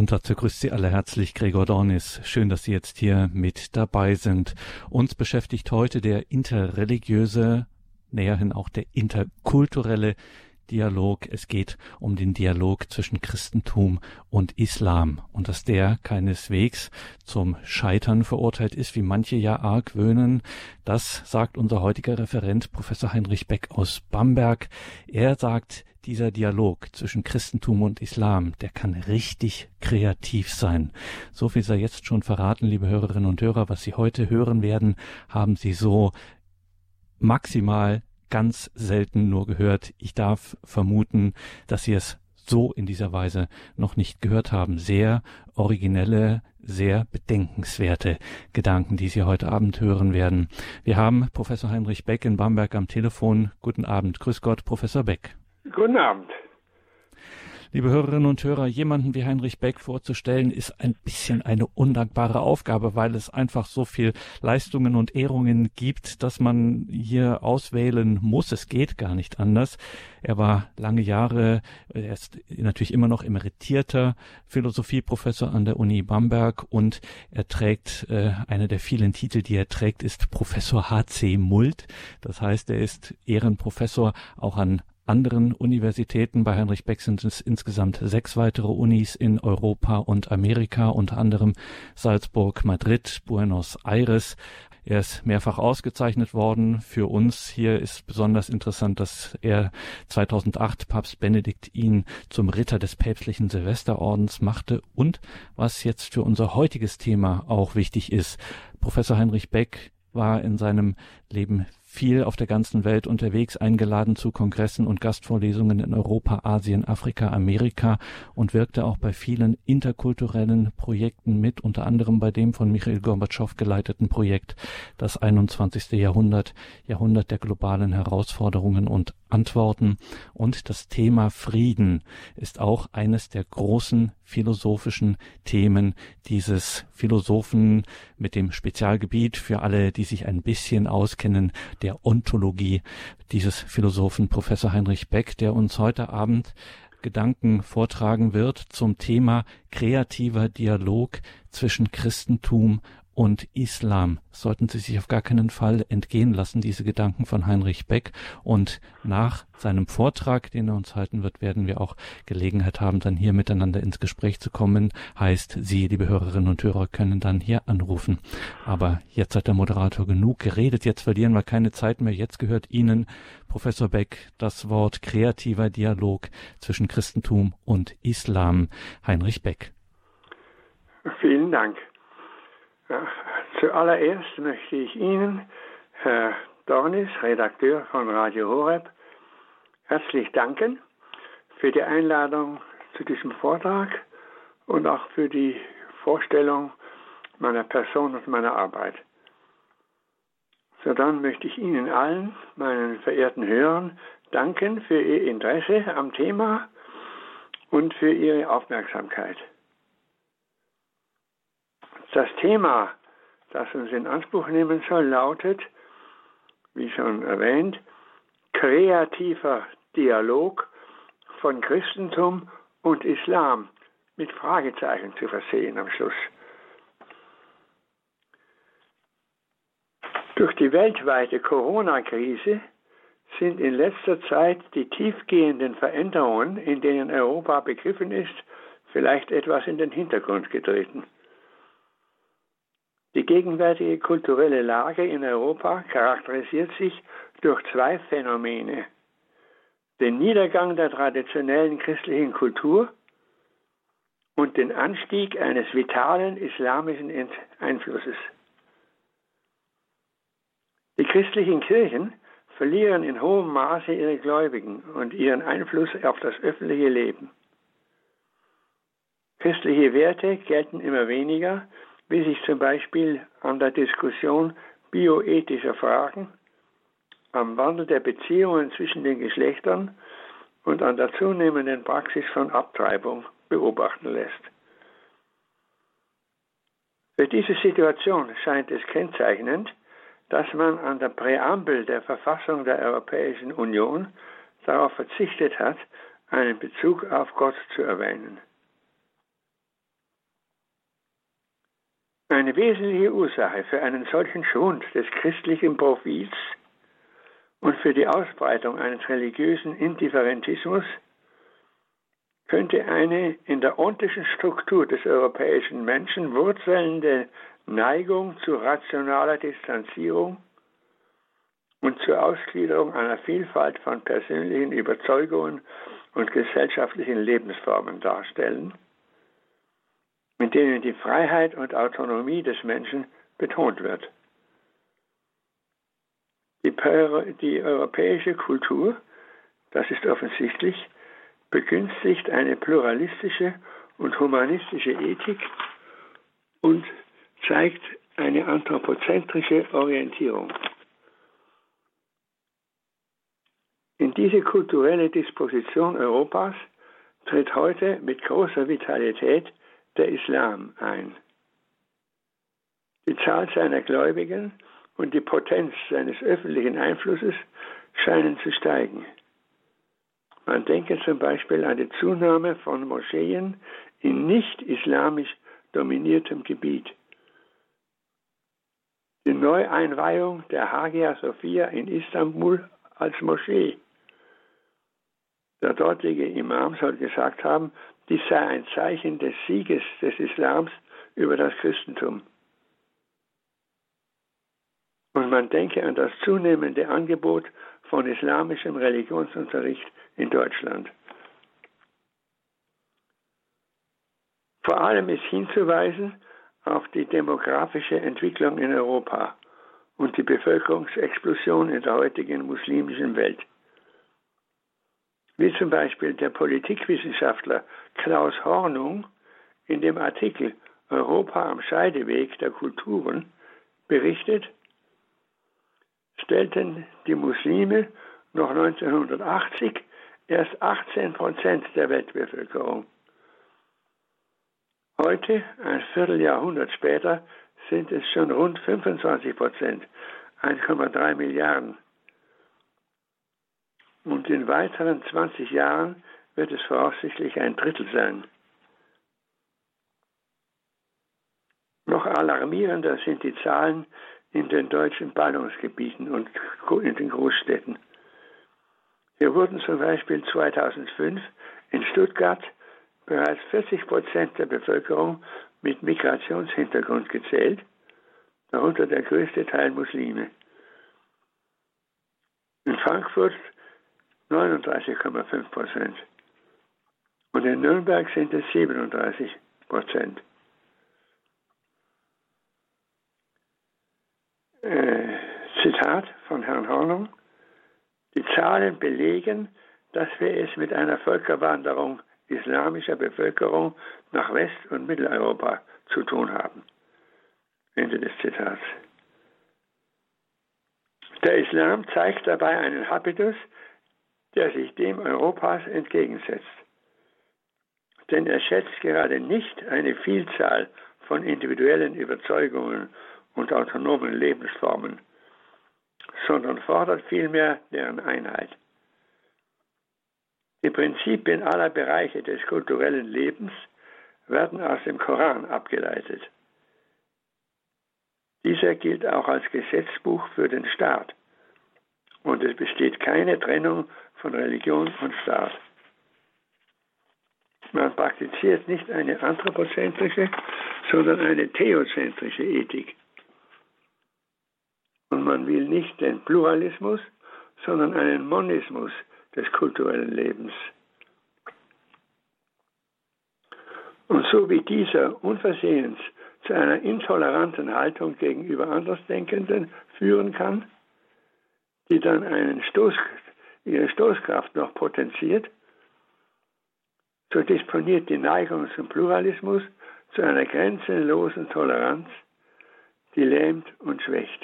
Und dazu grüßt Sie alle herzlich Gregor Dornis. Schön, dass Sie jetzt hier mit dabei sind. Uns beschäftigt heute der interreligiöse, näherhin auch der interkulturelle Dialog. Es geht um den Dialog zwischen Christentum und Islam und dass der keineswegs zum Scheitern verurteilt ist, wie manche ja argwöhnen. Das sagt unser heutiger Referent Professor Heinrich Beck aus Bamberg. Er sagt, dieser Dialog zwischen Christentum und Islam, der kann richtig kreativ sein. So viel sei jetzt schon verraten, liebe Hörerinnen und Hörer, was Sie heute hören werden, haben Sie so maximal ganz selten nur gehört. Ich darf vermuten, dass Sie es so in dieser Weise noch nicht gehört haben. Sehr originelle, sehr bedenkenswerte Gedanken, die Sie heute Abend hören werden. Wir haben Professor Heinrich Beck in Bamberg am Telefon. Guten Abend. Grüß Gott, Professor Beck. Guten Abend. Liebe Hörerinnen und Hörer, jemanden wie Heinrich Beck vorzustellen, ist ein bisschen eine undankbare Aufgabe, weil es einfach so viel Leistungen und Ehrungen gibt, dass man hier auswählen muss. Es geht gar nicht anders. Er war lange Jahre, er ist natürlich immer noch emeritierter Philosophieprofessor an der Uni Bamberg und er trägt, äh, einer der vielen Titel, die er trägt, ist Professor H.C. Mult. Das heißt, er ist Ehrenprofessor auch an anderen Universitäten. Bei Heinrich Beck sind es insgesamt sechs weitere Unis in Europa und Amerika, unter anderem Salzburg, Madrid, Buenos Aires. Er ist mehrfach ausgezeichnet worden. Für uns hier ist besonders interessant, dass er 2008 Papst Benedikt ihn zum Ritter des päpstlichen Silvesterordens machte und was jetzt für unser heutiges Thema auch wichtig ist. Professor Heinrich Beck war in seinem Leben viel auf der ganzen Welt unterwegs, eingeladen zu Kongressen und Gastvorlesungen in Europa, Asien, Afrika, Amerika und wirkte auch bei vielen interkulturellen Projekten mit, unter anderem bei dem von Michael Gorbatschow geleiteten Projekt Das 21. Jahrhundert, Jahrhundert der globalen Herausforderungen und Antworten. Und das Thema Frieden ist auch eines der großen philosophischen Themen dieses Philosophen mit dem Spezialgebiet für alle, die sich ein bisschen auskennen, der Ontologie dieses Philosophen Professor Heinrich Beck, der uns heute Abend Gedanken vortragen wird zum Thema kreativer Dialog zwischen Christentum und Islam sollten Sie sich auf gar keinen Fall entgehen lassen, diese Gedanken von Heinrich Beck. Und nach seinem Vortrag, den er uns halten wird, werden wir auch Gelegenheit haben, dann hier miteinander ins Gespräch zu kommen. Heißt, Sie, liebe Hörerinnen und Hörer, können dann hier anrufen. Aber jetzt hat der Moderator genug geredet. Jetzt verlieren wir keine Zeit mehr. Jetzt gehört Ihnen, Professor Beck, das Wort kreativer Dialog zwischen Christentum und Islam. Heinrich Beck. Vielen Dank. Zuallererst möchte ich Ihnen, Herr Dornis, Redakteur von Radio Horeb, herzlich danken für die Einladung zu diesem Vortrag und auch für die Vorstellung meiner Person und meiner Arbeit. So dann möchte ich Ihnen allen, meinen verehrten Hörern, danken für Ihr Interesse am Thema und für Ihre Aufmerksamkeit. Das Thema, das uns in Anspruch nehmen soll, lautet, wie schon erwähnt, kreativer Dialog von Christentum und Islam mit Fragezeichen zu versehen am Schluss. Durch die weltweite Corona-Krise sind in letzter Zeit die tiefgehenden Veränderungen, in denen Europa begriffen ist, vielleicht etwas in den Hintergrund getreten. Die gegenwärtige kulturelle Lage in Europa charakterisiert sich durch zwei Phänomene. Den Niedergang der traditionellen christlichen Kultur und den Anstieg eines vitalen islamischen Einflusses. Die christlichen Kirchen verlieren in hohem Maße ihre Gläubigen und ihren Einfluss auf das öffentliche Leben. Christliche Werte gelten immer weniger wie sich zum Beispiel an der Diskussion bioethischer Fragen, am Wandel der Beziehungen zwischen den Geschlechtern und an der zunehmenden Praxis von Abtreibung beobachten lässt. Für diese Situation scheint es kennzeichnend, dass man an der Präambel der Verfassung der Europäischen Union darauf verzichtet hat, einen Bezug auf Gott zu erwähnen. Eine wesentliche Ursache für einen solchen Schwund des christlichen Profils und für die Ausbreitung eines religiösen Indifferentismus könnte eine in der ontischen Struktur des europäischen Menschen wurzelnde Neigung zu rationaler Distanzierung und zur Ausgliederung einer Vielfalt von persönlichen Überzeugungen und gesellschaftlichen Lebensformen darstellen, mit denen die Freiheit und Autonomie des Menschen betont wird. Die, die europäische Kultur, das ist offensichtlich, begünstigt eine pluralistische und humanistische Ethik und zeigt eine anthropozentrische Orientierung. In diese kulturelle Disposition Europas tritt heute mit großer Vitalität der Islam ein. Die Zahl seiner Gläubigen und die Potenz seines öffentlichen Einflusses scheinen zu steigen. Man denke zum Beispiel an die Zunahme von Moscheen in nicht islamisch dominiertem Gebiet. Die Neueinweihung der Hagia Sophia in Istanbul als Moschee. Der dortige Imam soll gesagt haben, dies sei ein Zeichen des Sieges des Islams über das Christentum. Und man denke an das zunehmende Angebot von islamischem Religionsunterricht in Deutschland. Vor allem ist hinzuweisen auf die demografische Entwicklung in Europa und die Bevölkerungsexplosion in der heutigen muslimischen Welt. Wie zum Beispiel der Politikwissenschaftler Klaus Hornung in dem Artikel Europa am Scheideweg der Kulturen berichtet, stellten die Muslime noch 1980 erst 18 Prozent der Weltbevölkerung. Heute, ein Vierteljahrhundert später, sind es schon rund 25 Prozent, 1,3 Milliarden. Und in weiteren 20 Jahren wird es voraussichtlich ein Drittel sein. Noch alarmierender sind die Zahlen in den deutschen Ballungsgebieten und in den Großstädten. Hier wurden zum Beispiel 2005 in Stuttgart bereits 40 Prozent der Bevölkerung mit Migrationshintergrund gezählt, darunter der größte Teil Muslime. In Frankfurt 39,5 Prozent und in Nürnberg sind es 37 Prozent. Äh, Zitat von Herrn Hornung. Die Zahlen belegen, dass wir es mit einer Völkerwanderung islamischer Bevölkerung nach West- und Mitteleuropa zu tun haben. Ende des Zitats. Der Islam zeigt dabei einen Habitus, der sich dem Europas entgegensetzt. Denn er schätzt gerade nicht eine Vielzahl von individuellen Überzeugungen und autonomen Lebensformen, sondern fordert vielmehr deren Einheit. Die Prinzipien aller Bereiche des kulturellen Lebens werden aus dem Koran abgeleitet. Dieser gilt auch als Gesetzbuch für den Staat und es besteht keine Trennung von Religion und Staat. Man praktiziert nicht eine anthropozentrische, sondern eine theozentrische Ethik. Und man will nicht den Pluralismus, sondern einen Monismus des kulturellen Lebens. Und so wie dieser unversehens zu einer intoleranten Haltung gegenüber Andersdenkenden führen kann, die dann einen Stoß, ihre Stoßkraft noch potenziert, so disponiert die Neigung zum Pluralismus zu einer grenzenlosen Toleranz, die lähmt und schwächt.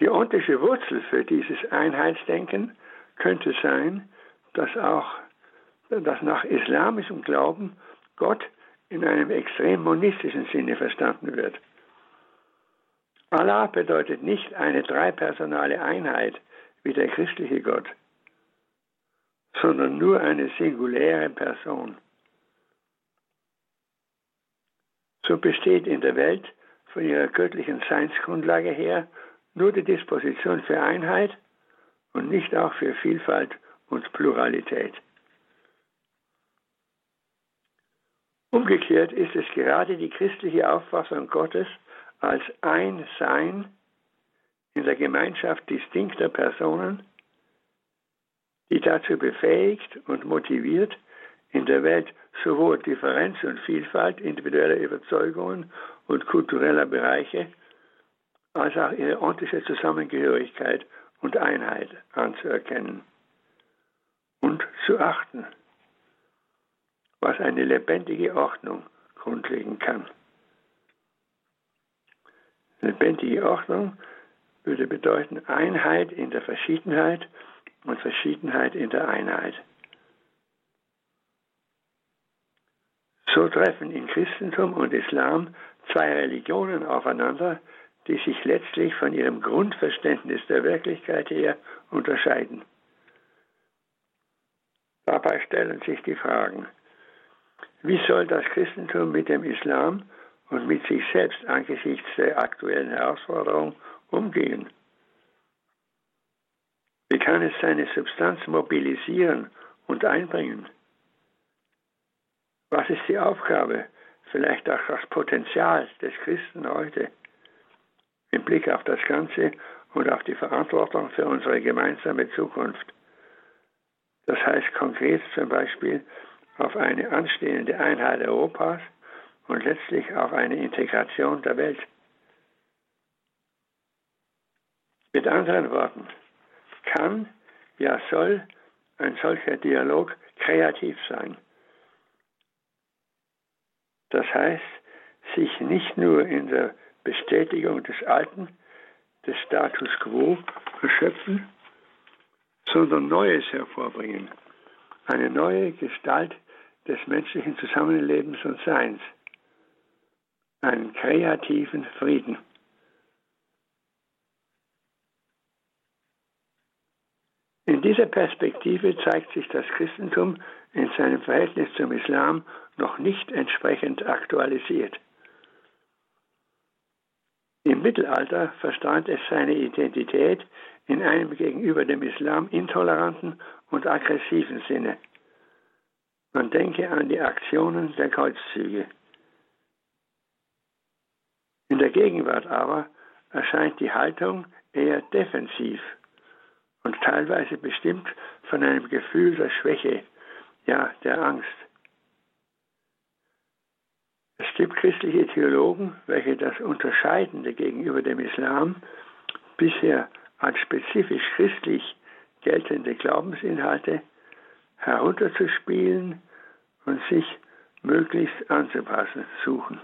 Die ontische Wurzel für dieses Einheitsdenken könnte sein, dass auch dass nach islamischem Glauben Gott in einem extrem monistischen Sinne verstanden wird. Allah bedeutet nicht eine dreipersonale Einheit wie der christliche Gott, sondern nur eine singuläre Person. so besteht in der Welt von ihrer göttlichen Seinsgrundlage her nur die Disposition für Einheit und nicht auch für Vielfalt und Pluralität. Umgekehrt ist es gerade die christliche Auffassung Gottes als ein Sein in der Gemeinschaft distinkter Personen, die dazu befähigt und motiviert, in der Welt sowohl Differenz und Vielfalt individueller Überzeugungen und kultureller Bereiche als auch ihre ordentliche Zusammengehörigkeit und Einheit anzuerkennen und zu achten, was eine lebendige Ordnung grundlegen kann. Lebendige Ordnung würde bedeuten Einheit in der Verschiedenheit und Verschiedenheit in der Einheit. So treffen in Christentum und Islam zwei Religionen aufeinander, die sich letztlich von ihrem Grundverständnis der Wirklichkeit her unterscheiden. Dabei stellen sich die Fragen, wie soll das Christentum mit dem Islam und mit sich selbst angesichts der aktuellen Herausforderung umgehen? Wie kann es seine Substanz mobilisieren und einbringen? Was ist die Aufgabe, vielleicht auch das Potenzial des Christen heute im Blick auf das Ganze und auf die Verantwortung für unsere gemeinsame Zukunft? Das heißt konkret zum Beispiel auf eine anstehende Einheit Europas und letztlich auf eine Integration der Welt. Mit anderen Worten, kann, ja soll ein solcher Dialog kreativ sein. Das heißt, sich nicht nur in der Bestätigung des Alten, des Status quo erschöpfen, sondern Neues hervorbringen. Eine neue Gestalt des menschlichen Zusammenlebens und Seins. Einen kreativen Frieden. In dieser Perspektive zeigt sich das Christentum in seinem Verhältnis zum Islam noch nicht entsprechend aktualisiert. Im Mittelalter verstand es seine Identität in einem gegenüber dem Islam intoleranten und aggressiven Sinne. Man denke an die Aktionen der Kreuzzüge. In der Gegenwart aber erscheint die Haltung eher defensiv und teilweise bestimmt von einem Gefühl der Schwäche, ja der Angst. Es gibt christliche Theologen, welche das Unterscheidende gegenüber dem Islam bisher als spezifisch christlich geltende Glaubensinhalte herunterzuspielen und sich möglichst anzupassen suchen.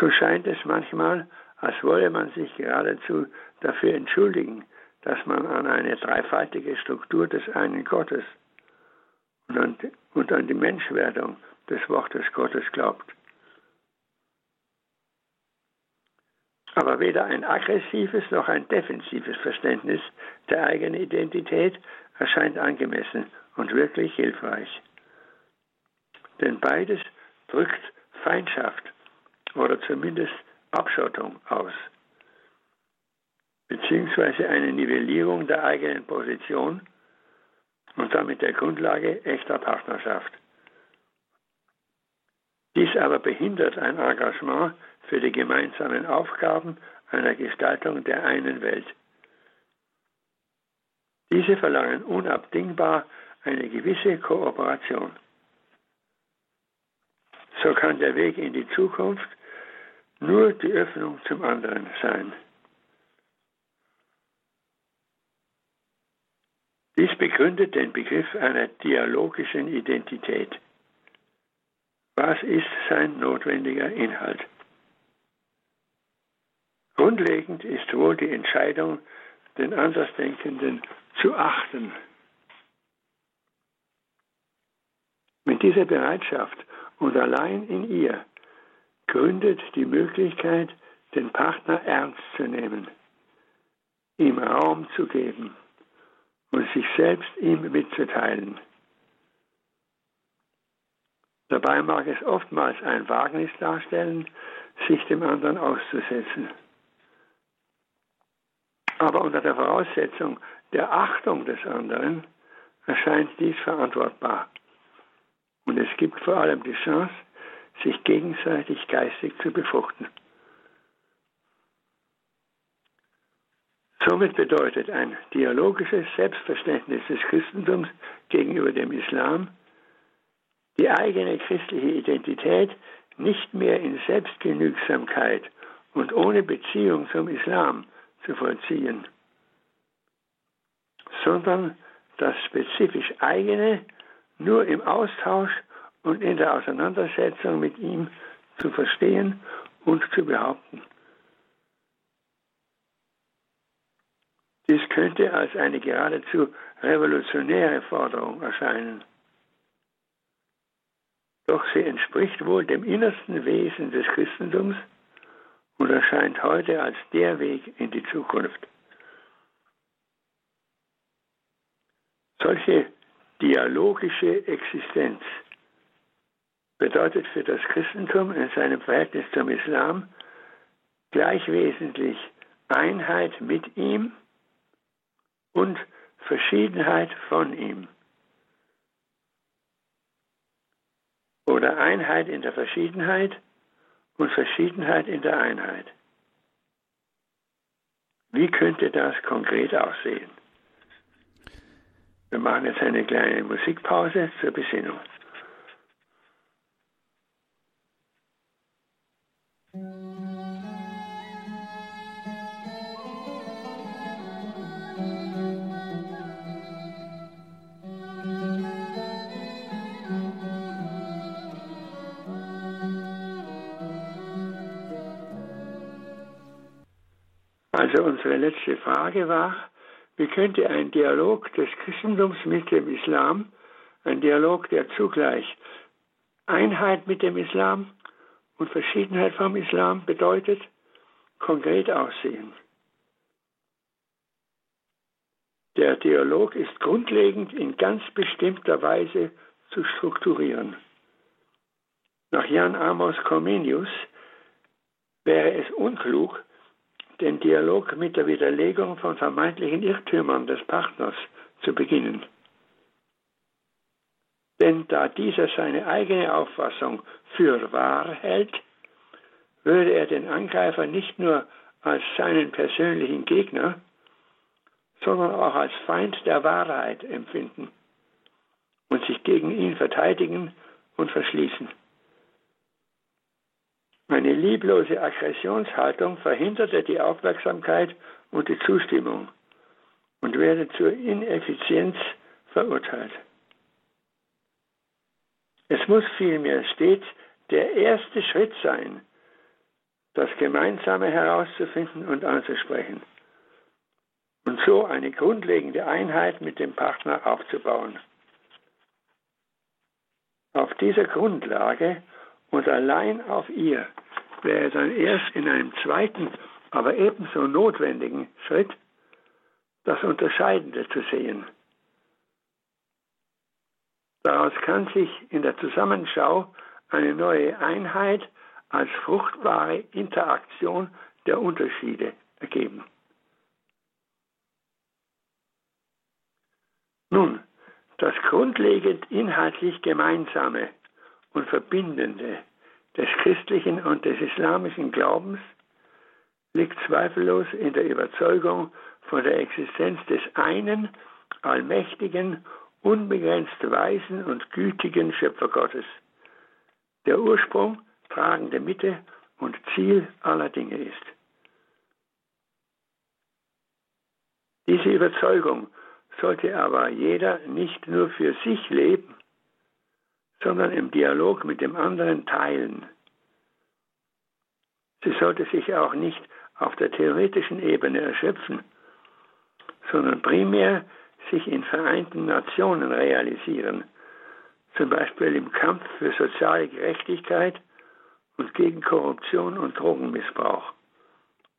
So scheint es manchmal, als wolle man sich geradezu dafür entschuldigen, dass man an eine dreifaltige Struktur des einen Gottes und an, und an die Menschwerdung des Wortes Gottes glaubt. Aber weder ein aggressives noch ein defensives Verständnis der eigenen Identität erscheint angemessen und wirklich hilfreich. Denn beides drückt Feindschaft oder zumindest Abschottung aus, beziehungsweise eine Nivellierung der eigenen Position und damit der Grundlage echter Partnerschaft. Dies aber behindert ein Engagement für die gemeinsamen Aufgaben einer Gestaltung der einen Welt. Diese verlangen unabdingbar eine gewisse Kooperation. So kann der Weg in die Zukunft nur die Öffnung zum anderen sein. Dies begründet den Begriff einer dialogischen Identität. Was ist sein notwendiger Inhalt? Grundlegend ist wohl die Entscheidung, den Andersdenkenden zu achten. Mit dieser Bereitschaft und allein in ihr gründet die Möglichkeit, den Partner ernst zu nehmen, ihm Raum zu geben und sich selbst ihm mitzuteilen. Dabei mag es oftmals ein Wagnis darstellen, sich dem anderen auszusetzen. Aber unter der Voraussetzung der Achtung des anderen erscheint dies verantwortbar. Und es gibt vor allem die Chance, sich gegenseitig geistig zu befruchten. Somit bedeutet ein dialogisches Selbstverständnis des Christentums gegenüber dem Islam, die eigene christliche Identität nicht mehr in Selbstgenügsamkeit und ohne Beziehung zum Islam zu vollziehen, sondern das spezifisch eigene nur im Austausch und in der Auseinandersetzung mit ihm zu verstehen und zu behaupten. Dies könnte als eine geradezu revolutionäre Forderung erscheinen. Doch sie entspricht wohl dem innersten Wesen des Christentums und erscheint heute als der Weg in die Zukunft. Solche dialogische Existenz bedeutet für das Christentum in seinem Verhältnis zum Islam gleich wesentlich Einheit mit ihm und Verschiedenheit von ihm. Oder Einheit in der Verschiedenheit und Verschiedenheit in der Einheit. Wie könnte das konkret aussehen? Wir machen jetzt eine kleine Musikpause zur Besinnung. Also unsere letzte Frage war, wie könnte ein Dialog des Christentums mit dem Islam, ein Dialog, der zugleich Einheit mit dem Islam und Verschiedenheit vom Islam bedeutet, konkret aussehen? Der Dialog ist grundlegend in ganz bestimmter Weise zu strukturieren. Nach Jan Amos Comenius wäre es unklug, den Dialog mit der Widerlegung von vermeintlichen Irrtümern des Partners zu beginnen. Denn da dieser seine eigene Auffassung für wahr hält, würde er den Angreifer nicht nur als seinen persönlichen Gegner, sondern auch als Feind der Wahrheit empfinden und sich gegen ihn verteidigen und verschließen. Meine lieblose Aggressionshaltung verhinderte die Aufmerksamkeit und die Zustimmung und werde zur Ineffizienz verurteilt. Es muss vielmehr stets der erste Schritt sein, das Gemeinsame herauszufinden und anzusprechen und so eine grundlegende Einheit mit dem Partner aufzubauen. Auf dieser Grundlage und allein auf ihr wäre dann erst in einem zweiten, aber ebenso notwendigen Schritt das Unterscheidende zu sehen. Daraus kann sich in der Zusammenschau eine neue Einheit als fruchtbare Interaktion der Unterschiede ergeben. Nun, das grundlegend inhaltlich Gemeinsame und Verbindende des christlichen und des islamischen Glaubens liegt zweifellos in der Überzeugung von der Existenz des einen, allmächtigen, unbegrenzt weisen und gütigen Schöpfergottes, der Ursprung, tragende Mitte und Ziel aller Dinge ist. Diese Überzeugung sollte aber jeder nicht nur für sich leben, sondern im Dialog mit dem anderen teilen. Sie sollte sich auch nicht auf der theoretischen Ebene erschöpfen, sondern primär sich in Vereinten Nationen realisieren, zum Beispiel im Kampf für soziale Gerechtigkeit und gegen Korruption und Drogenmissbrauch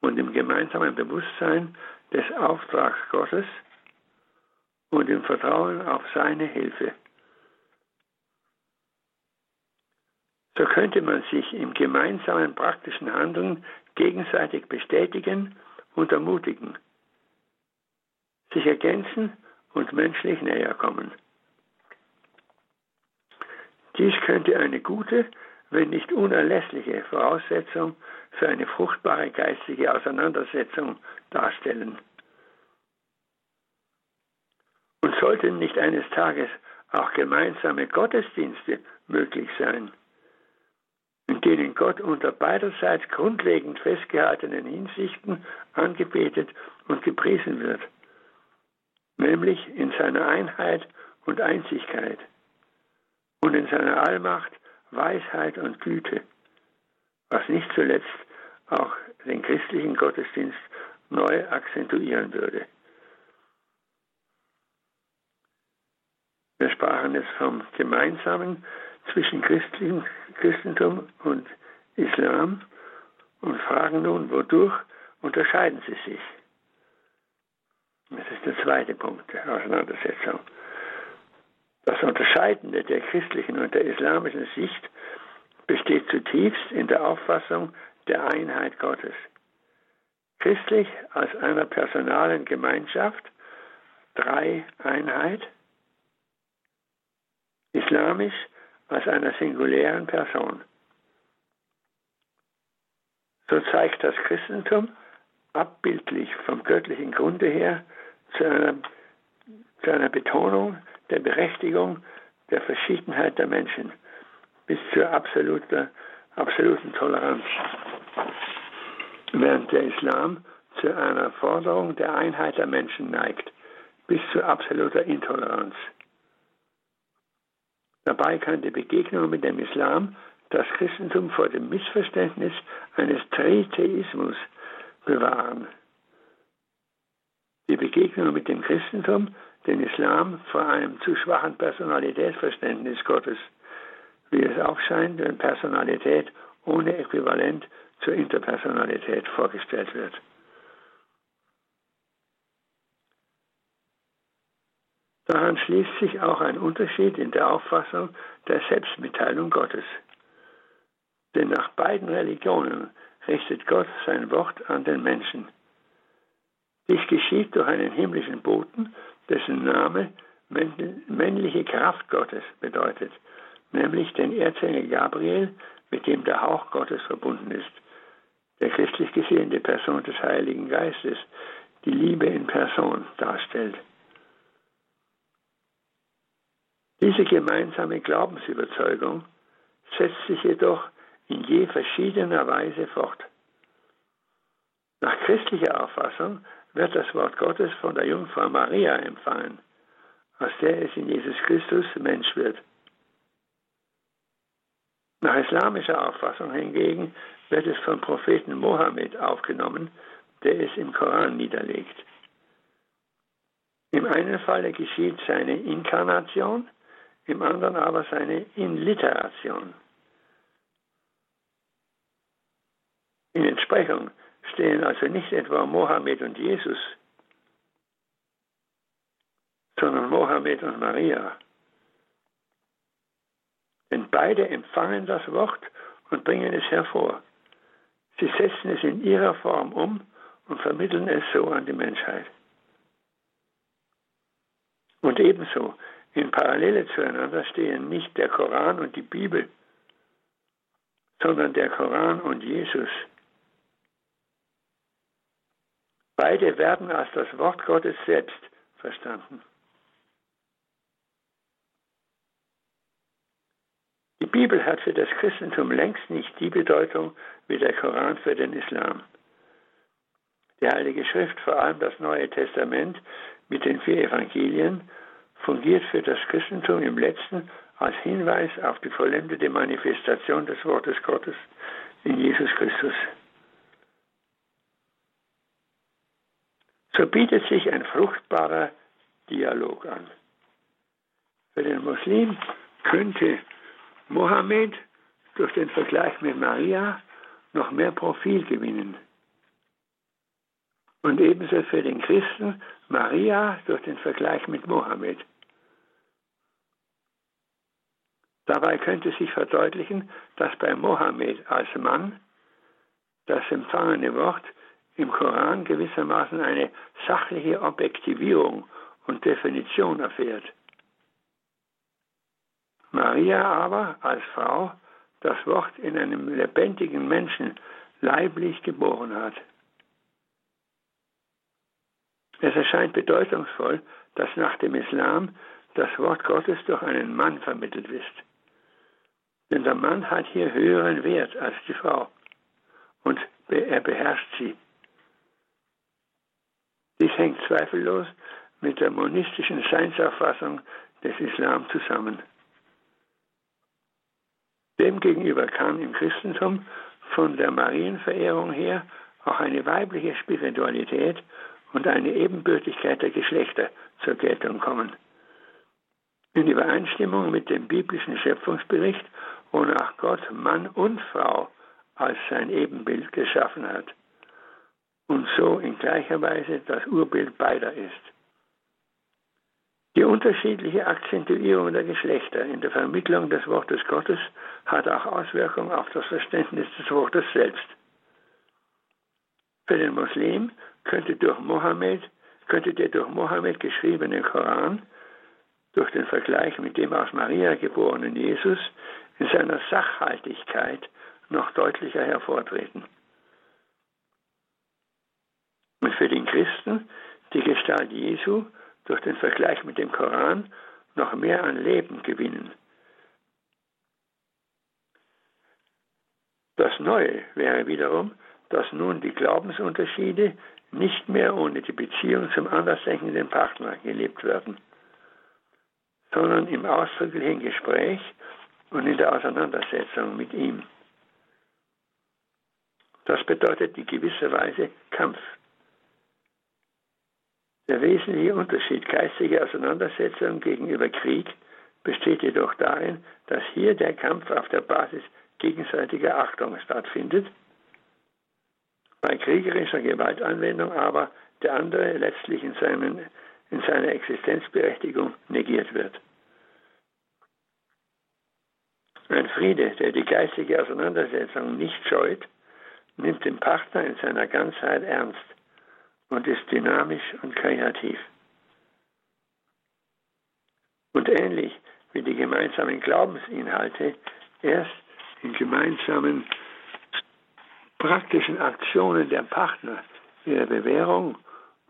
und im gemeinsamen Bewusstsein des Auftrags Gottes und im Vertrauen auf seine Hilfe. So könnte man sich im gemeinsamen praktischen Handeln gegenseitig bestätigen und ermutigen, sich ergänzen und menschlich näher kommen. Dies könnte eine gute, wenn nicht unerlässliche Voraussetzung für eine fruchtbare geistige Auseinandersetzung darstellen. Und sollten nicht eines Tages auch gemeinsame Gottesdienste möglich sein, denen Gott unter beiderseits grundlegend festgehaltenen Hinsichten angebetet und gepriesen wird, nämlich in seiner Einheit und Einzigkeit und in seiner Allmacht, Weisheit und Güte, was nicht zuletzt auch den christlichen Gottesdienst neu akzentuieren würde. Wir sprachen es vom Gemeinsamen zwischen Christentum und Islam und fragen nun, wodurch unterscheiden sie sich? Das ist der zweite Punkt der Auseinandersetzung. Das Unterscheidende der christlichen und der islamischen Sicht besteht zutiefst in der Auffassung der Einheit Gottes. Christlich als einer personalen Gemeinschaft, drei Einheit, islamisch als einer singulären Person. So zeigt das Christentum abbildlich vom göttlichen Grunde her zu einer, zu einer Betonung der Berechtigung der Verschiedenheit der Menschen bis zur absoluten, absoluten Toleranz. Während der Islam zu einer Forderung der Einheit der Menschen neigt, bis zu absoluter Intoleranz. Dabei kann die Begegnung mit dem Islam das Christentum vor dem Missverständnis eines Tritheismus bewahren. Die Begegnung mit dem Christentum, den Islam vor einem zu schwachen Personalitätsverständnis Gottes, wie es auch scheint, wenn Personalität ohne Äquivalent zur Interpersonalität vorgestellt wird. Daran schließt sich auch ein Unterschied in der Auffassung der Selbstmitteilung Gottes. Denn nach beiden Religionen richtet Gott sein Wort an den Menschen. Dies geschieht durch einen himmlischen Boten, dessen Name männliche Kraft Gottes bedeutet, nämlich den Erzengel Gabriel, mit dem der Hauch Gottes verbunden ist, der christlich gesehen die Person des Heiligen Geistes, die Liebe in Person darstellt. Diese gemeinsame Glaubensüberzeugung setzt sich jedoch in je verschiedener Weise fort. Nach christlicher Auffassung wird das Wort Gottes von der Jungfrau Maria empfangen, aus der es in Jesus Christus Mensch wird. Nach islamischer Auffassung hingegen wird es vom Propheten Mohammed aufgenommen, der es im Koran niederlegt. Im einen Falle geschieht seine Inkarnation, im anderen aber seine Inliteration. In Entsprechung stehen also nicht etwa Mohammed und Jesus, sondern Mohammed und Maria. Denn beide empfangen das Wort und bringen es hervor. Sie setzen es in ihrer Form um und vermitteln es so an die Menschheit. Und ebenso in Parallele zueinander stehen nicht der Koran und die Bibel, sondern der Koran und Jesus. Beide werden als das Wort Gottes selbst verstanden. Die Bibel hat für das Christentum längst nicht die Bedeutung wie der Koran für den Islam. Die Heilige Schrift, vor allem das Neue Testament mit den vier Evangelien, fungiert für das Christentum im letzten als Hinweis auf die vollendete Manifestation des Wortes Gottes in Jesus Christus. So bietet sich ein fruchtbarer Dialog an. Für den Muslim könnte Mohammed durch den Vergleich mit Maria noch mehr Profil gewinnen. Und ebenso für den Christen Maria durch den Vergleich mit Mohammed. Dabei könnte sich verdeutlichen, dass bei Mohammed als Mann das empfangene Wort im Koran gewissermaßen eine sachliche Objektivierung und Definition erfährt. Maria aber als Frau das Wort in einem lebendigen Menschen leiblich geboren hat. Es erscheint bedeutungsvoll, dass nach dem Islam das Wort Gottes durch einen Mann vermittelt ist. Denn der Mann hat hier höheren Wert als die Frau und er beherrscht sie. Dies hängt zweifellos mit der monistischen Seinsauffassung des Islam zusammen. Demgegenüber kann im Christentum von der Marienverehrung her auch eine weibliche Spiritualität und eine Ebenbürtigkeit der Geschlechter zur Geltung kommen. In Übereinstimmung mit dem biblischen Schöpfungsbericht, wonach Gott Mann und Frau als sein Ebenbild geschaffen hat und so in gleicher Weise das Urbild beider ist. Die unterschiedliche Akzentuierung der Geschlechter in der Vermittlung des Wortes Gottes hat auch Auswirkungen auf das Verständnis des Wortes selbst. Für den Muslim könnte, durch Mohammed, könnte der durch Mohammed geschriebene Koran durch den Vergleich mit dem aus Maria geborenen Jesus in seiner Sachhaltigkeit noch deutlicher hervortreten. Und für den Christen die Gestalt Jesu durch den Vergleich mit dem Koran noch mehr an Leben gewinnen. Das Neue wäre wiederum, dass nun die Glaubensunterschiede nicht mehr ohne die Beziehung zum andersdenkenden Partner gelebt werden, sondern im ausdrücklichen Gespräch und in der Auseinandersetzung mit ihm. Das bedeutet in gewisser Weise Kampf. Der wesentliche Unterschied geistiger Auseinandersetzung gegenüber Krieg besteht jedoch darin, dass hier der Kampf auf der Basis gegenseitiger Achtung stattfindet, bei kriegerischer Gewaltanwendung aber der andere letztlich in, seinen, in seiner Existenzberechtigung negiert wird. Ein Friede, der die geistige Auseinandersetzung nicht scheut, nimmt den Partner in seiner Ganzheit ernst und ist dynamisch und kreativ. Und ähnlich wie die gemeinsamen Glaubensinhalte erst in gemeinsamen praktischen Aktionen der Partner ihre Bewährung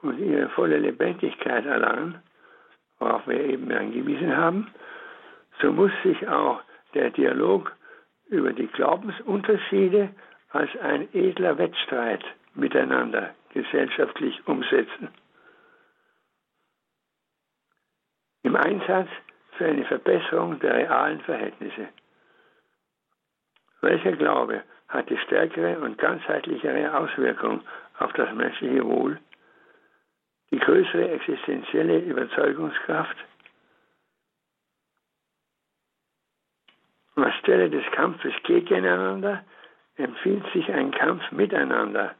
und ihre volle Lebendigkeit erlangen, worauf wir eben angewiesen haben, so muss sich auch der Dialog über die Glaubensunterschiede als ein edler Wettstreit miteinander gesellschaftlich umsetzen. Im Einsatz für eine Verbesserung der realen Verhältnisse. Welcher Glaube hat die stärkere und ganzheitlichere Auswirkung auf das menschliche Wohl, die größere existenzielle Überzeugungskraft? Anstelle des Kampfes gegeneinander empfiehlt sich ein Kampf miteinander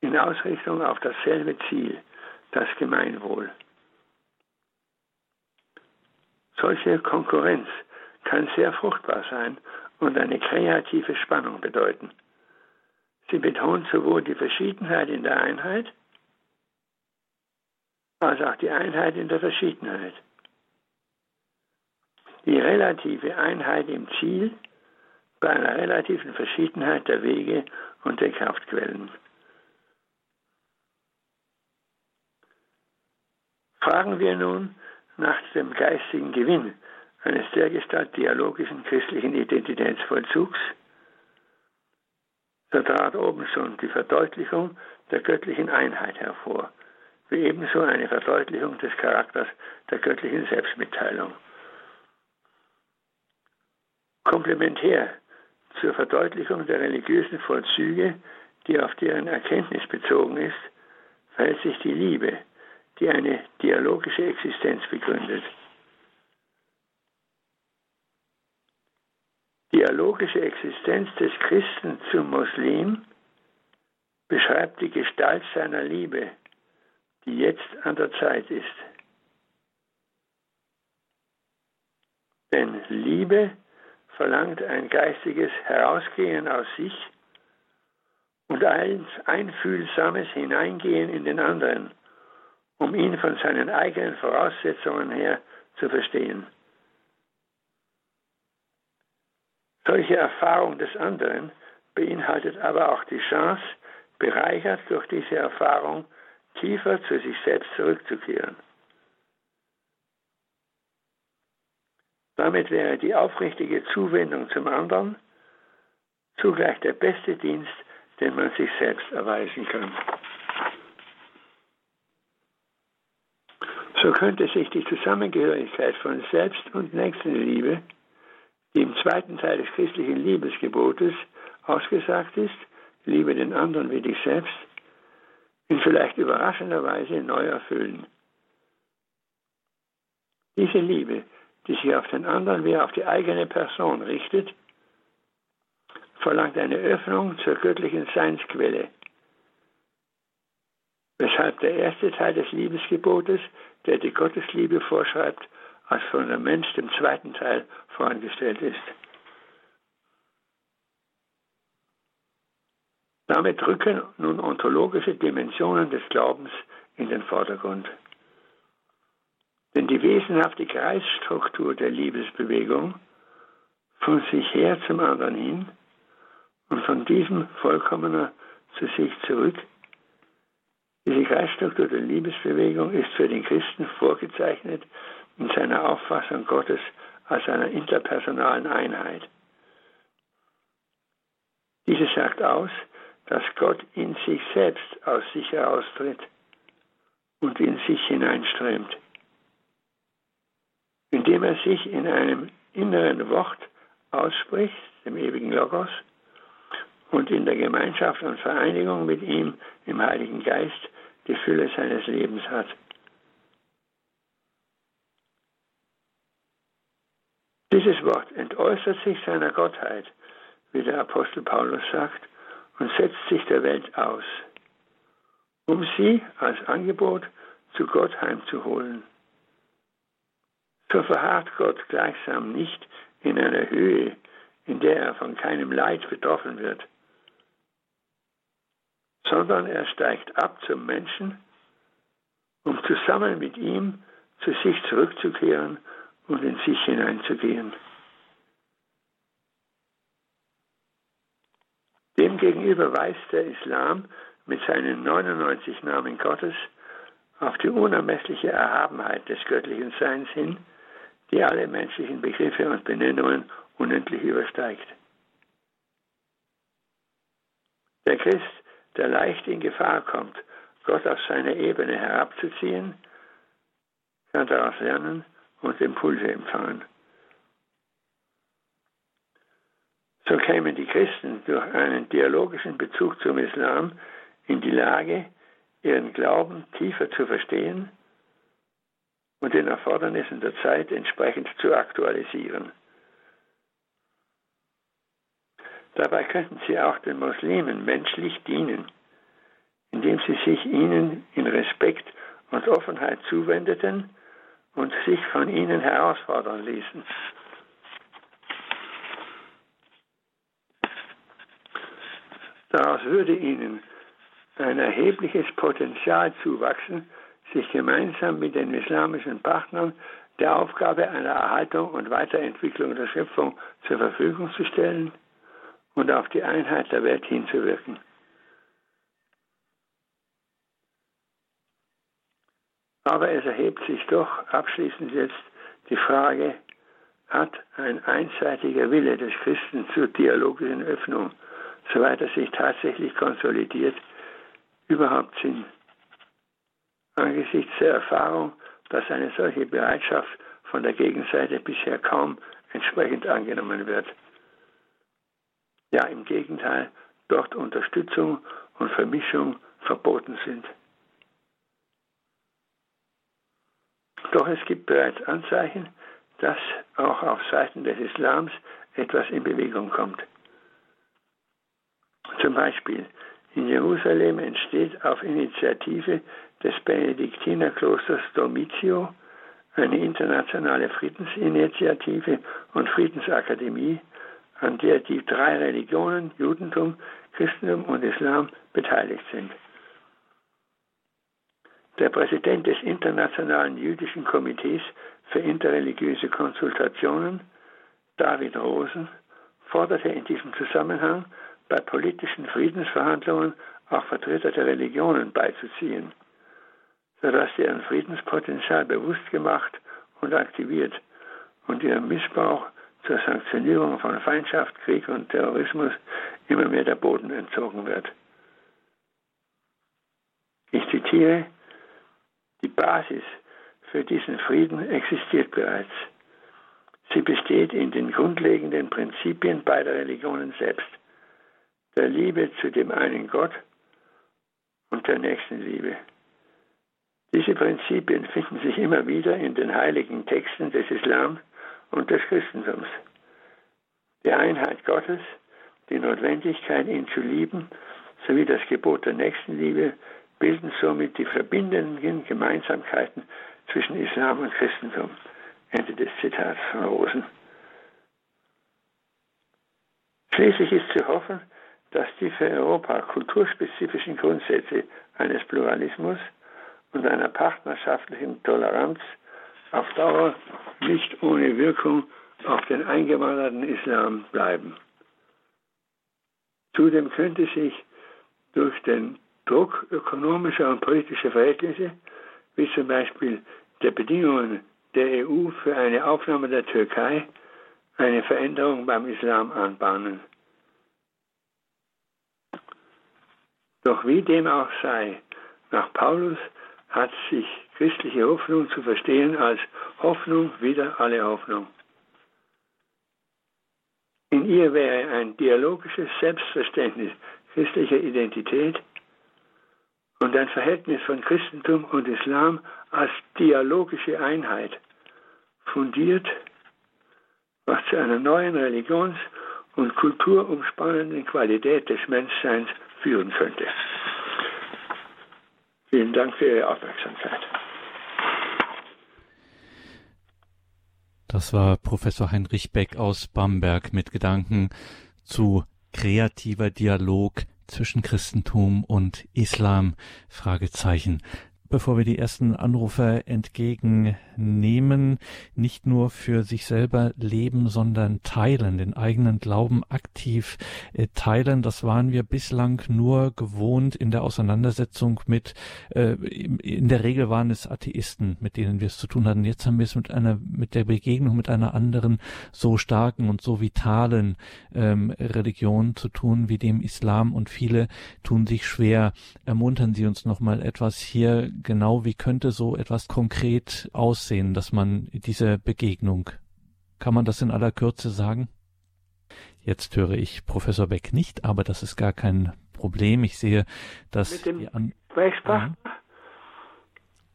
in Ausrichtung auf dasselbe Ziel, das Gemeinwohl. Solche Konkurrenz kann sehr fruchtbar sein und eine kreative Spannung bedeuten. Sie betont sowohl die Verschiedenheit in der Einheit als auch die Einheit in der Verschiedenheit. Die relative Einheit im Ziel bei einer relativen Verschiedenheit der Wege und der Kraftquellen. Fragen wir nun nach dem geistigen Gewinn eines dergestalt dialogischen christlichen Identitätsvollzugs, so trat oben schon die Verdeutlichung der göttlichen Einheit hervor, wie ebenso eine Verdeutlichung des Charakters der göttlichen Selbstmitteilung. Komplementär zur Verdeutlichung der religiösen Vollzüge, die auf deren Erkenntnis bezogen ist, verhält sich die Liebe, die eine dialogische Existenz begründet. Dialogische Existenz des Christen zum Muslim beschreibt die Gestalt seiner Liebe, die jetzt an der Zeit ist. Denn Liebe verlangt ein geistiges Herausgehen aus sich und ein einfühlsames Hineingehen in den anderen, um ihn von seinen eigenen Voraussetzungen her zu verstehen. Solche Erfahrung des anderen beinhaltet aber auch die Chance, bereichert durch diese Erfahrung tiefer zu sich selbst zurückzukehren. Damit wäre die aufrichtige Zuwendung zum anderen zugleich der beste Dienst, den man sich selbst erweisen kann. So könnte sich die Zusammengehörigkeit von Selbst- und Nächstenliebe, die im zweiten Teil des christlichen Liebesgebotes ausgesagt ist, liebe den anderen wie dich selbst, in vielleicht überraschender Weise neu erfüllen. Diese Liebe, die sich auf den anderen wie auf die eigene Person richtet, verlangt eine Öffnung zur göttlichen Seinsquelle, weshalb der erste Teil des Liebesgebotes, der die Gottesliebe vorschreibt, als Fundament dem zweiten Teil vorangestellt ist. Damit rücken nun ontologische Dimensionen des Glaubens in den Vordergrund. Denn die wesenhafte Kreisstruktur der Liebesbewegung von sich her zum anderen hin und von diesem vollkommener zu sich zurück, diese Kreisstruktur der Liebesbewegung ist für den Christen vorgezeichnet in seiner Auffassung Gottes als einer interpersonalen Einheit. Diese sagt aus, dass Gott in sich selbst aus sich heraustritt und in sich hineinströmt, indem er sich in einem inneren Wort ausspricht, dem ewigen Logos, und in der Gemeinschaft und Vereinigung mit ihm im Heiligen Geist die Fülle seines Lebens hat. Dieses Wort entäußert sich seiner Gottheit, wie der Apostel Paulus sagt, und setzt sich der Welt aus, um sie als Angebot zu Gott heimzuholen. So verharrt Gott gleichsam nicht in einer Höhe, in der er von keinem Leid betroffen wird, sondern er steigt ab zum Menschen, um zusammen mit ihm zu sich zurückzukehren und in sich hineinzugehen. Demgegenüber weist der Islam mit seinen 99 Namen Gottes auf die unermessliche Erhabenheit des göttlichen Seins hin, die alle menschlichen Begriffe und Benennungen unendlich übersteigt. Der Christ, der leicht in Gefahr kommt, Gott auf seine Ebene herabzuziehen, kann daraus lernen und Impulse empfangen. So kämen die Christen durch einen dialogischen Bezug zum Islam in die Lage, ihren Glauben tiefer zu verstehen und den Erfordernissen der Zeit entsprechend zu aktualisieren. Dabei könnten sie auch den Muslimen menschlich dienen, indem sie sich ihnen in Respekt und Offenheit zuwendeten und sich von ihnen herausfordern ließen. Daraus würde ihnen ein erhebliches Potenzial zuwachsen, sich gemeinsam mit den islamischen Partnern der Aufgabe einer Erhaltung und Weiterentwicklung der Schöpfung zur Verfügung zu stellen und auf die Einheit der Welt hinzuwirken. Aber es erhebt sich doch abschließend jetzt die Frage, hat ein einseitiger Wille des Christen zur dialogischen Öffnung soweit er sich tatsächlich konsolidiert, überhaupt Sinn. Angesichts der Erfahrung, dass eine solche Bereitschaft von der Gegenseite bisher kaum entsprechend angenommen wird. Ja, im Gegenteil, dort Unterstützung und Vermischung verboten sind. Doch es gibt bereits Anzeichen, dass auch auf Seiten des Islams etwas in Bewegung kommt. Zum Beispiel in Jerusalem entsteht auf Initiative des Benediktinerklosters Domitio eine internationale Friedensinitiative und Friedensakademie, an der die drei Religionen Judentum, Christentum und Islam beteiligt sind. Der Präsident des Internationalen Jüdischen Komitees für interreligiöse Konsultationen, David Rosen, forderte in diesem Zusammenhang bei politischen Friedensverhandlungen auch Vertreter der Religionen beizuziehen, sodass deren Friedenspotenzial bewusst gemacht und aktiviert und ihrem Missbrauch zur Sanktionierung von Feindschaft, Krieg und Terrorismus immer mehr der Boden entzogen wird. Ich zitiere, die Basis für diesen Frieden existiert bereits. Sie besteht in den grundlegenden Prinzipien beider Religionen selbst, der Liebe zu dem einen Gott und der Nächstenliebe. Diese Prinzipien finden sich immer wieder in den heiligen Texten des Islam und des Christentums. Die Einheit Gottes, die Notwendigkeit, ihn zu lieben, sowie das Gebot der Nächstenliebe bilden somit die verbindenden Gemeinsamkeiten zwischen Islam und Christentum. Ende des Zitats von Rosen. Schließlich ist zu hoffen, dass die für Europa kulturspezifischen Grundsätze eines Pluralismus und einer partnerschaftlichen Toleranz auf Dauer nicht ohne Wirkung auf den eingewanderten Islam bleiben. Zudem könnte sich durch den Druck ökonomischer und politischer Verhältnisse, wie zum Beispiel der Bedingungen der EU für eine Aufnahme der Türkei, eine Veränderung beim Islam anbahnen. Doch wie dem auch sei, nach Paulus hat sich christliche Hoffnung zu verstehen als Hoffnung wieder alle Hoffnung. In ihr wäre ein dialogisches Selbstverständnis christlicher Identität und ein Verhältnis von Christentum und Islam als dialogische Einheit fundiert, was zu einer neuen religions- und kulturumspannenden Qualität des Menschseins führen könnte. Vielen Dank für Ihre Aufmerksamkeit. Das war Professor Heinrich Beck aus Bamberg mit Gedanken zu kreativer Dialog zwischen Christentum und Islam? Fragezeichen bevor wir die ersten Anrufe entgegennehmen, nicht nur für sich selber leben, sondern teilen, den eigenen Glauben aktiv äh, teilen. Das waren wir bislang nur gewohnt in der Auseinandersetzung mit, äh, in der Regel waren es Atheisten, mit denen wir es zu tun hatten. Jetzt haben wir es mit einer, mit der Begegnung mit einer anderen so starken und so vitalen ähm, Religion zu tun wie dem Islam und viele tun sich schwer. Ermuntern Sie uns noch mal etwas hier genau, wie könnte so etwas konkret aussehen, dass man diese Begegnung, kann man das in aller Kürze sagen? Jetzt höre ich Professor Beck nicht, aber das ist gar kein Problem. Ich sehe, dass Mit dem An Gesprächspartner ja.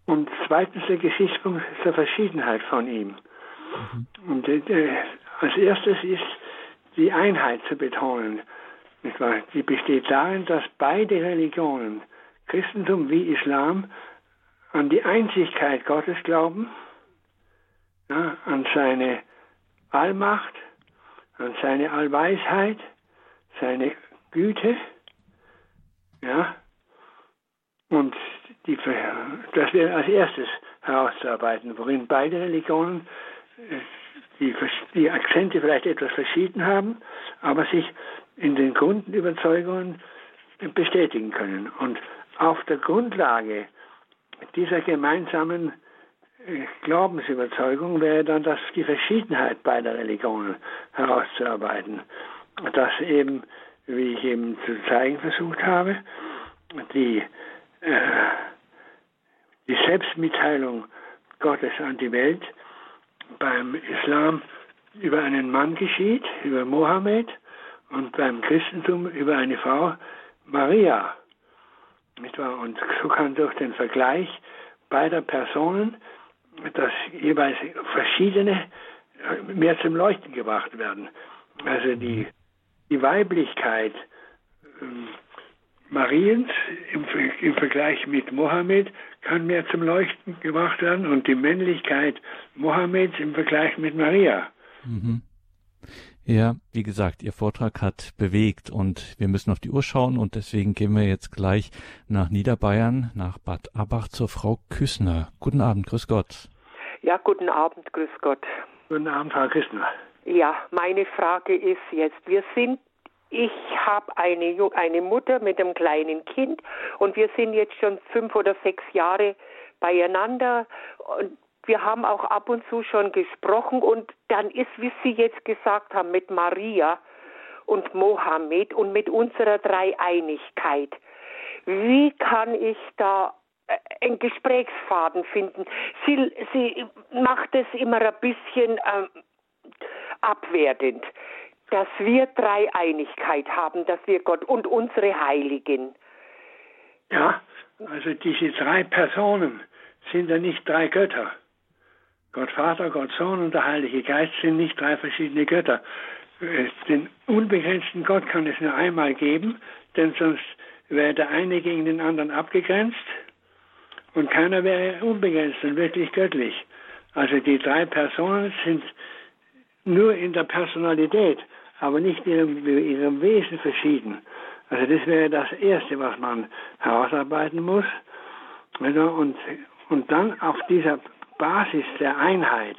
und zweitens der Gesichtspunkt der Verschiedenheit von ihm. Mhm. Und äh, als erstes ist die Einheit zu betonen. Die besteht darin, dass beide Religionen, Christentum wie Islam, an die Einzigkeit Gottes glauben, ja, an seine Allmacht, an seine Allweisheit, seine Güte, ja, und die, das wäre als erstes herauszuarbeiten, worin beide Religionen äh, die, die Akzente vielleicht etwas verschieden haben, aber sich in den Grundüberzeugungen bestätigen können. Und auf der Grundlage dieser gemeinsamen äh, Glaubensüberzeugung wäre dann das, die Verschiedenheit beider Religionen herauszuarbeiten. Das eben, wie ich eben zu zeigen versucht habe, die, äh, die Selbstmitteilung Gottes an die Welt beim Islam über einen Mann geschieht, über Mohammed, und beim Christentum über eine Frau, Maria. Nicht wahr? Und so kann durch den Vergleich beider Personen das jeweils verschiedene äh, mehr zum Leuchten gebracht werden. Also die, die Weiblichkeit ähm, Mariens im, im, Vergleich mit Mohammed kann mehr zum Leuchten gebracht werden und die Männlichkeit Mohammeds im Vergleich mit Maria. Mhm. Ja, wie gesagt, Ihr Vortrag hat bewegt und wir müssen auf die Uhr schauen und deswegen gehen wir jetzt gleich nach Niederbayern, nach Bad Abach zur Frau Küssner. Guten Abend, grüß Gott. Ja, guten Abend, grüß Gott. Guten Abend, Frau Küssner. Ja, meine Frage ist jetzt, wir sind ich habe eine, eine Mutter mit einem kleinen Kind und wir sind jetzt schon fünf oder sechs Jahre beieinander. Und wir haben auch ab und zu schon gesprochen und dann ist, wie Sie jetzt gesagt haben, mit Maria und Mohammed und mit unserer Dreieinigkeit. Wie kann ich da äh, einen Gesprächsfaden finden? Sie, sie macht es immer ein bisschen äh, abwertend, dass wir Dreieinigkeit haben, dass wir Gott und unsere Heiligen. Ja, also diese drei Personen sind ja nicht drei Götter. Gott Vater, Gott Sohn und der Heilige Geist sind nicht drei verschiedene Götter. Äh, den unbegrenzten Gott kann es nur einmal geben, denn sonst wäre der eine gegen den anderen abgegrenzt und keiner wäre unbegrenzt und wirklich göttlich. Also die drei Personen sind nur in der Personalität, aber nicht in ihrem, in ihrem Wesen verschieden. Also das wäre das Erste, was man herausarbeiten muss. Und, und dann auf dieser Basis der Einheit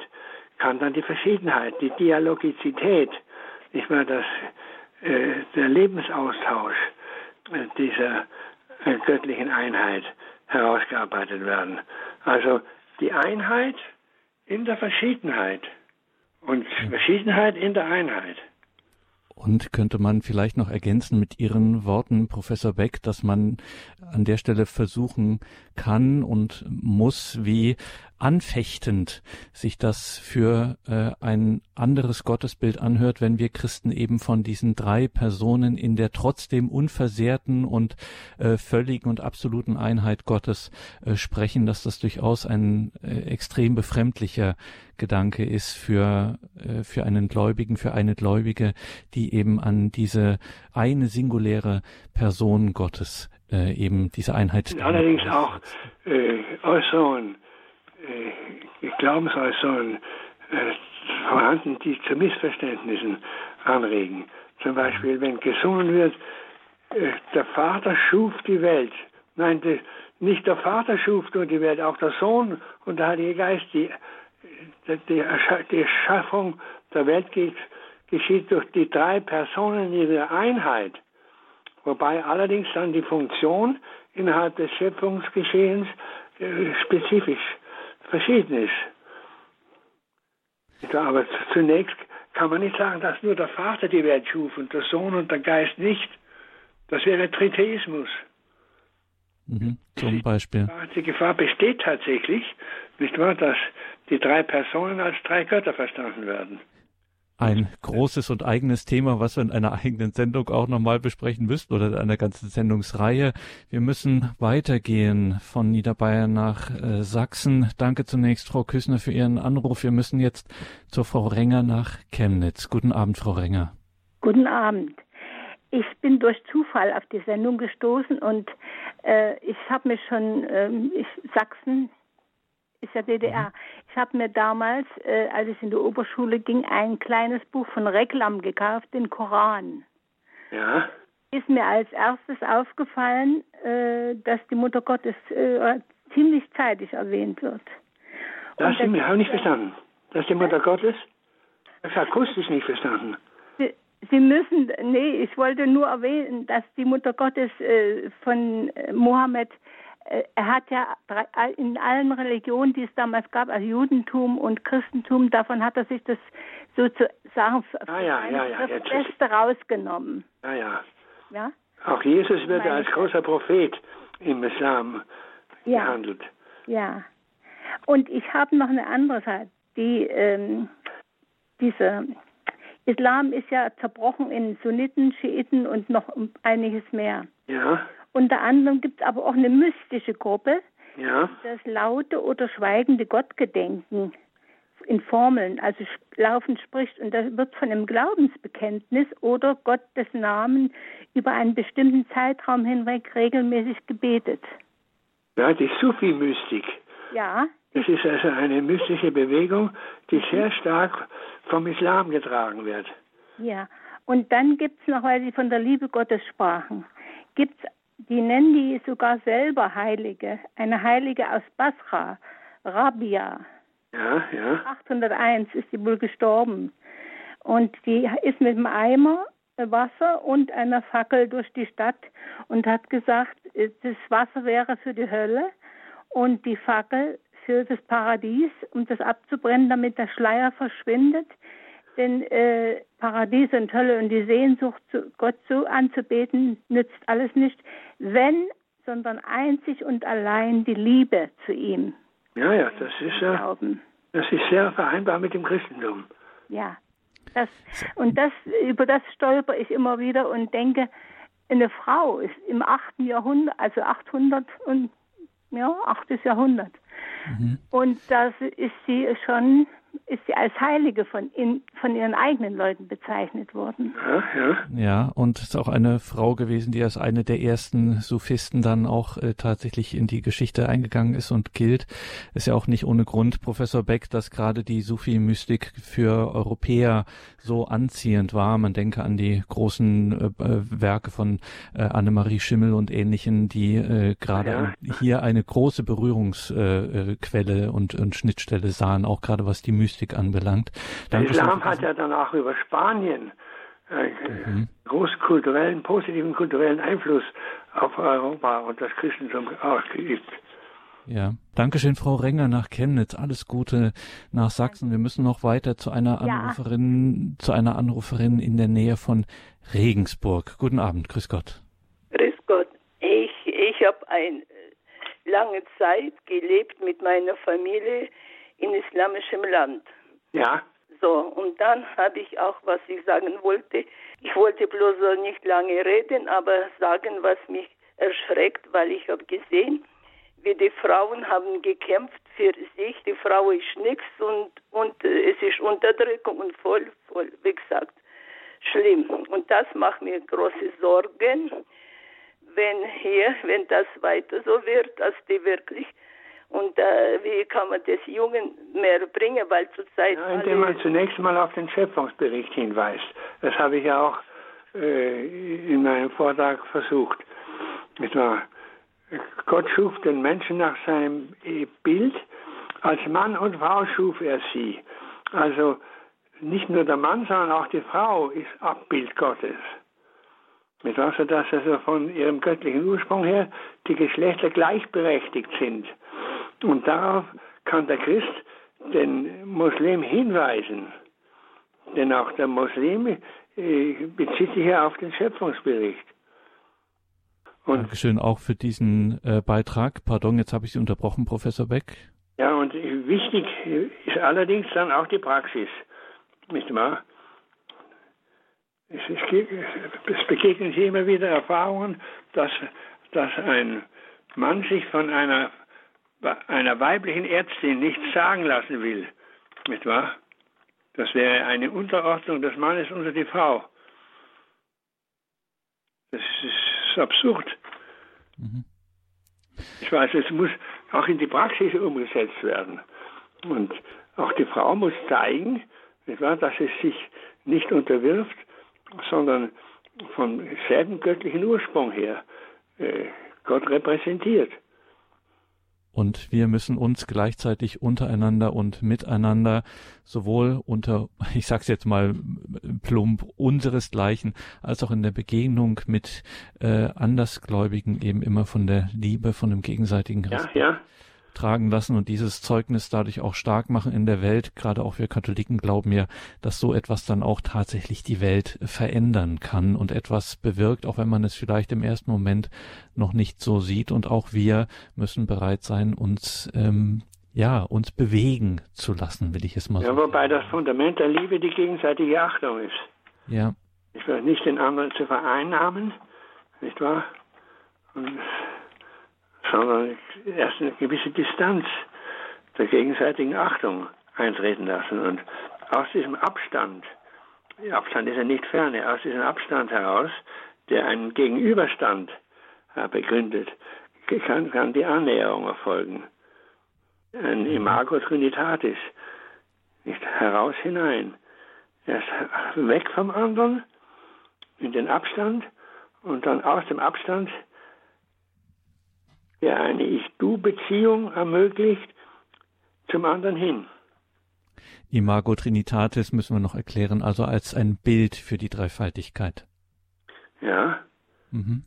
kann dann die Verschiedenheit, die Dialogizität, nicht mehr das, äh, der Lebensaustausch äh, dieser äh, göttlichen Einheit herausgearbeitet werden. Also die Einheit in der Verschiedenheit und Verschiedenheit in der Einheit. Und könnte man vielleicht noch ergänzen mit Ihren Worten, Professor Beck, dass man an der Stelle versuchen kann und muss, wie anfechtend sich das für äh, ein anderes Gottesbild anhört, wenn wir Christen eben von diesen drei Personen in der trotzdem unversehrten und äh, völligen und absoluten Einheit Gottes äh, sprechen, dass das durchaus ein äh, extrem befremdlicher Gedanke ist für, äh, für einen Gläubigen, für eine Gläubige, die eben an diese eine singuläre Person Gottes äh, eben diese Einheit. Allerdings auch äh, Äußerungen äh, Glaubensäußerungen äh, vorhanden, die zu Missverständnissen anregen. Zum Beispiel, wenn gesungen wird, äh, der Vater schuf die Welt. Nein, die, nicht der Vater schuf nur die Welt, auch der Sohn und der Heilige Geist. Die, die, die Erschaffung der Welt geht, geschieht durch die drei Personen in ihrer Einheit. Wobei allerdings dann die Funktion innerhalb des Schöpfungsgeschehens äh, spezifisch verschieden ist. Aber zunächst kann man nicht sagen, dass nur der Vater die Welt schuf und der Sohn und der Geist nicht. Das wäre Tritheismus. Mhm, zum Beispiel. Die Gefahr besteht tatsächlich, nicht wahr, dass die drei Personen als drei Götter verstanden werden ein großes und eigenes Thema, was wir in einer eigenen Sendung auch nochmal besprechen müssten oder in einer ganzen Sendungsreihe. Wir müssen weitergehen von Niederbayern nach äh, Sachsen. Danke zunächst, Frau Küssner, für Ihren Anruf. Wir müssen jetzt zur Frau Renger nach Chemnitz. Guten Abend, Frau Renger. Guten Abend. Ich bin durch Zufall auf die Sendung gestoßen und äh, ich habe mich schon ähm, ich, Sachsen ist ja DDR. Mhm. Ich habe mir damals, äh, als ich in die Oberschule ging, ein kleines Buch von Reklam gekauft, den Koran. Ja. Ist mir als erstes aufgefallen, äh, dass die Mutter Gottes äh, ziemlich zeitig erwähnt wird. Das habe ich nicht verstanden. Dass die Mutter Gottes? Das habe akustisch nicht verstanden. Sie, müssen, nee, ich wollte nur erwähnen, dass die Mutter Gottes äh, von äh, Mohammed er hat ja in allen Religionen, die es damals gab, also Judentum und Christentum, davon hat er sich das sozusagen ah, ja, ja, ja, das Beste rausgenommen. Ja, ja. ja? Auch Jesus wird als großer Prophet im Islam ja. behandelt. Ja. Und ich habe noch eine andere Sache. Die, ähm, diese Islam ist ja zerbrochen in Sunniten, Schiiten und noch einiges mehr. Ja. Unter anderem gibt es aber auch eine mystische Gruppe, ja. das laute oder schweigende Gottgedenken in Formeln, also laufend spricht und da wird von einem Glaubensbekenntnis oder Gottes Namen über einen bestimmten Zeitraum hinweg regelmäßig gebetet. Ja, die Sufi-Mystik. Ja. Das ist also eine mystische Bewegung, die sehr stark vom Islam getragen wird. Ja, und dann gibt es noch, weil Sie von der Liebe Gottes sprachen, gibt es, die nennen die sogar selber Heilige, eine Heilige aus Basra, Rabia. Ja, ja. 801 ist sie wohl gestorben. Und die ist mit einem Eimer Wasser und einer Fackel durch die Stadt und hat gesagt, das Wasser wäre für die Hölle und die Fackel für das Paradies, um das abzubrennen, damit der Schleier verschwindet. Denn äh, Paradies und Hölle und die Sehnsucht, zu Gott so anzubeten, nützt alles nicht, wenn, sondern einzig und allein die Liebe zu ihm. Ja, ja, das ist ja, das ist sehr vereinbar mit dem Christentum. Ja, das, und das, über das stolper ich immer wieder und denke, eine Frau ist im 8. Jahrhundert, also 800 und ja, 8. Jahrhundert. Mhm. Und das ist sie schon ist sie als Heilige von, in, von ihren eigenen Leuten bezeichnet worden. Ja, ja. ja, und ist auch eine Frau gewesen, die als eine der ersten Sufisten dann auch äh, tatsächlich in die Geschichte eingegangen ist und gilt. Ist ja auch nicht ohne Grund, Professor Beck, dass gerade die Sufi-Mystik für Europäer so anziehend war. Man denke an die großen äh, äh Werke von äh, Annemarie Schimmel und ähnlichen, die äh, gerade ja. hier eine große Berührungsquelle äh, und, und Schnittstelle sahen, auch gerade was die Mystik Mystik anbelangt. Der Islam hat ja dann auch über Spanien einen mhm. großen kulturellen, positiven kulturellen Einfluss auf Europa und das Christentum ausgeübt. Ja, Dankeschön, Frau Renger nach Chemnitz. Alles Gute nach Sachsen. Wir müssen noch weiter zu einer Anruferin, ja. zu einer Anruferin in der Nähe von Regensburg. Guten Abend, grüß Gott. Grüß Gott. Ich, ich habe eine lange Zeit gelebt mit meiner Familie in islamischem Land. Ja. So, und dann habe ich auch, was ich sagen wollte. Ich wollte bloß nicht lange reden, aber sagen, was mich erschreckt, weil ich habe gesehen, wie die Frauen haben gekämpft für sich. Die Frau ist nichts und, und äh, es ist Unterdrückung und voll, voll, wie gesagt, schlimm. Und das macht mir große Sorgen, wenn hier, wenn das weiter so wird, dass die wirklich und äh, wie kann man das Jungen mehr bringen, weil zurzeit. Ja, indem man zunächst mal auf den Schöpfungsbericht hinweist. Das habe ich ja auch äh, in meinem Vortrag versucht. Gott schuf den Menschen nach seinem Bild. Als Mann und Frau schuf er sie. Also nicht nur der Mann, sondern auch die Frau ist Abbild Gottes. Mit was, dass also von ihrem göttlichen Ursprung her die Geschlechter gleichberechtigt sind. Und darauf kann der Christ den Muslim hinweisen. Denn auch der Muslim äh, bezieht sich ja auf den Schöpfungsbericht. Und Dankeschön auch für diesen äh, Beitrag. Pardon, jetzt habe ich Sie unterbrochen, Professor Beck. Ja, und wichtig ist allerdings dann auch die Praxis. Nicht wahr? Es, es, es begegnen hier immer wieder Erfahrungen, dass, dass ein Mann sich von einer einer weiblichen Ärztin nichts sagen lassen will, nicht wahr? Das wäre eine Unterordnung des Mannes unter die Frau. Das ist absurd. Mhm. Ich weiß, es muss auch in die Praxis umgesetzt werden. Und auch die Frau muss zeigen, wahr, dass sie sich nicht unterwirft, sondern vom selben göttlichen Ursprung her äh, Gott repräsentiert. Und wir müssen uns gleichzeitig untereinander und miteinander sowohl unter, ich sag's jetzt mal plump, unseresgleichen, als auch in der Begegnung mit äh, Andersgläubigen eben immer von der Liebe, von dem gegenseitigen Respekt. Ja, ja tragen lassen und dieses Zeugnis dadurch auch stark machen in der Welt. Gerade auch wir Katholiken glauben ja, dass so etwas dann auch tatsächlich die Welt verändern kann und etwas bewirkt, auch wenn man es vielleicht im ersten Moment noch nicht so sieht. Und auch wir müssen bereit sein, uns ähm, ja, uns bewegen zu lassen, will ich es mal ja, sagen. Wobei das Fundament der Liebe die gegenseitige Achtung ist. Ja. Ich will nicht den anderen zu vereinnahmen, nicht wahr? Und sondern erst eine gewisse Distanz der gegenseitigen Achtung eintreten lassen. Und aus diesem Abstand, Abstand ist ja nicht ferne, aus diesem Abstand heraus, der einen Gegenüberstand äh, begründet, kann, kann die Annäherung erfolgen. Ein Imago Trinitatis, nicht heraus hinein. Erst weg vom anderen, in den Abstand und dann aus dem Abstand, der eine Ich-Du-Beziehung ermöglicht, zum anderen hin. Imago Trinitatis müssen wir noch erklären, also als ein Bild für die Dreifaltigkeit. Ja. Mhm.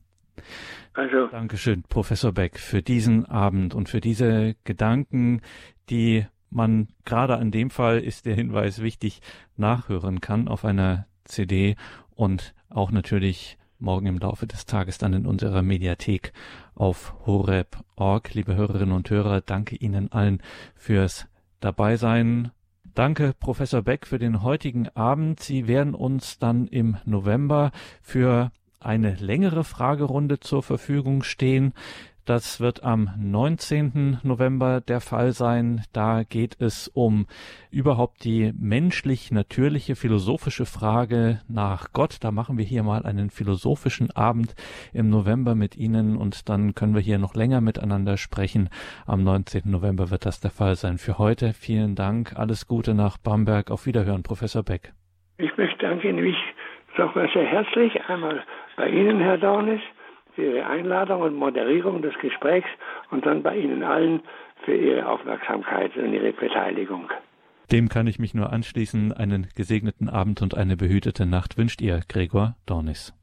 Also. Dankeschön, Professor Beck, für diesen Abend und für diese Gedanken, die man gerade an dem Fall ist der Hinweis wichtig nachhören kann auf einer CD und auch natürlich morgen im Laufe des Tages dann in unserer Mediathek auf horeb.org. Liebe Hörerinnen und Hörer, danke Ihnen allen fürs Dabeisein. Danke, Professor Beck, für den heutigen Abend. Sie werden uns dann im November für eine längere Fragerunde zur Verfügung stehen. Das wird am 19. November der Fall sein. Da geht es um überhaupt die menschlich-natürliche philosophische Frage nach Gott. Da machen wir hier mal einen philosophischen Abend im November mit Ihnen und dann können wir hier noch länger miteinander sprechen. Am 19. November wird das der Fall sein. Für heute vielen Dank. Alles Gute nach Bamberg. Auf Wiederhören, Professor Beck. Ich möchte danken mich nochmal sehr herzlich einmal bei Ihnen, Herr Dornis für Ihre Einladung und Moderierung des Gesprächs und dann bei Ihnen allen für Ihre Aufmerksamkeit und Ihre Beteiligung. Dem kann ich mich nur anschließen. Einen gesegneten Abend und eine behütete Nacht wünscht ihr, Gregor Dornis.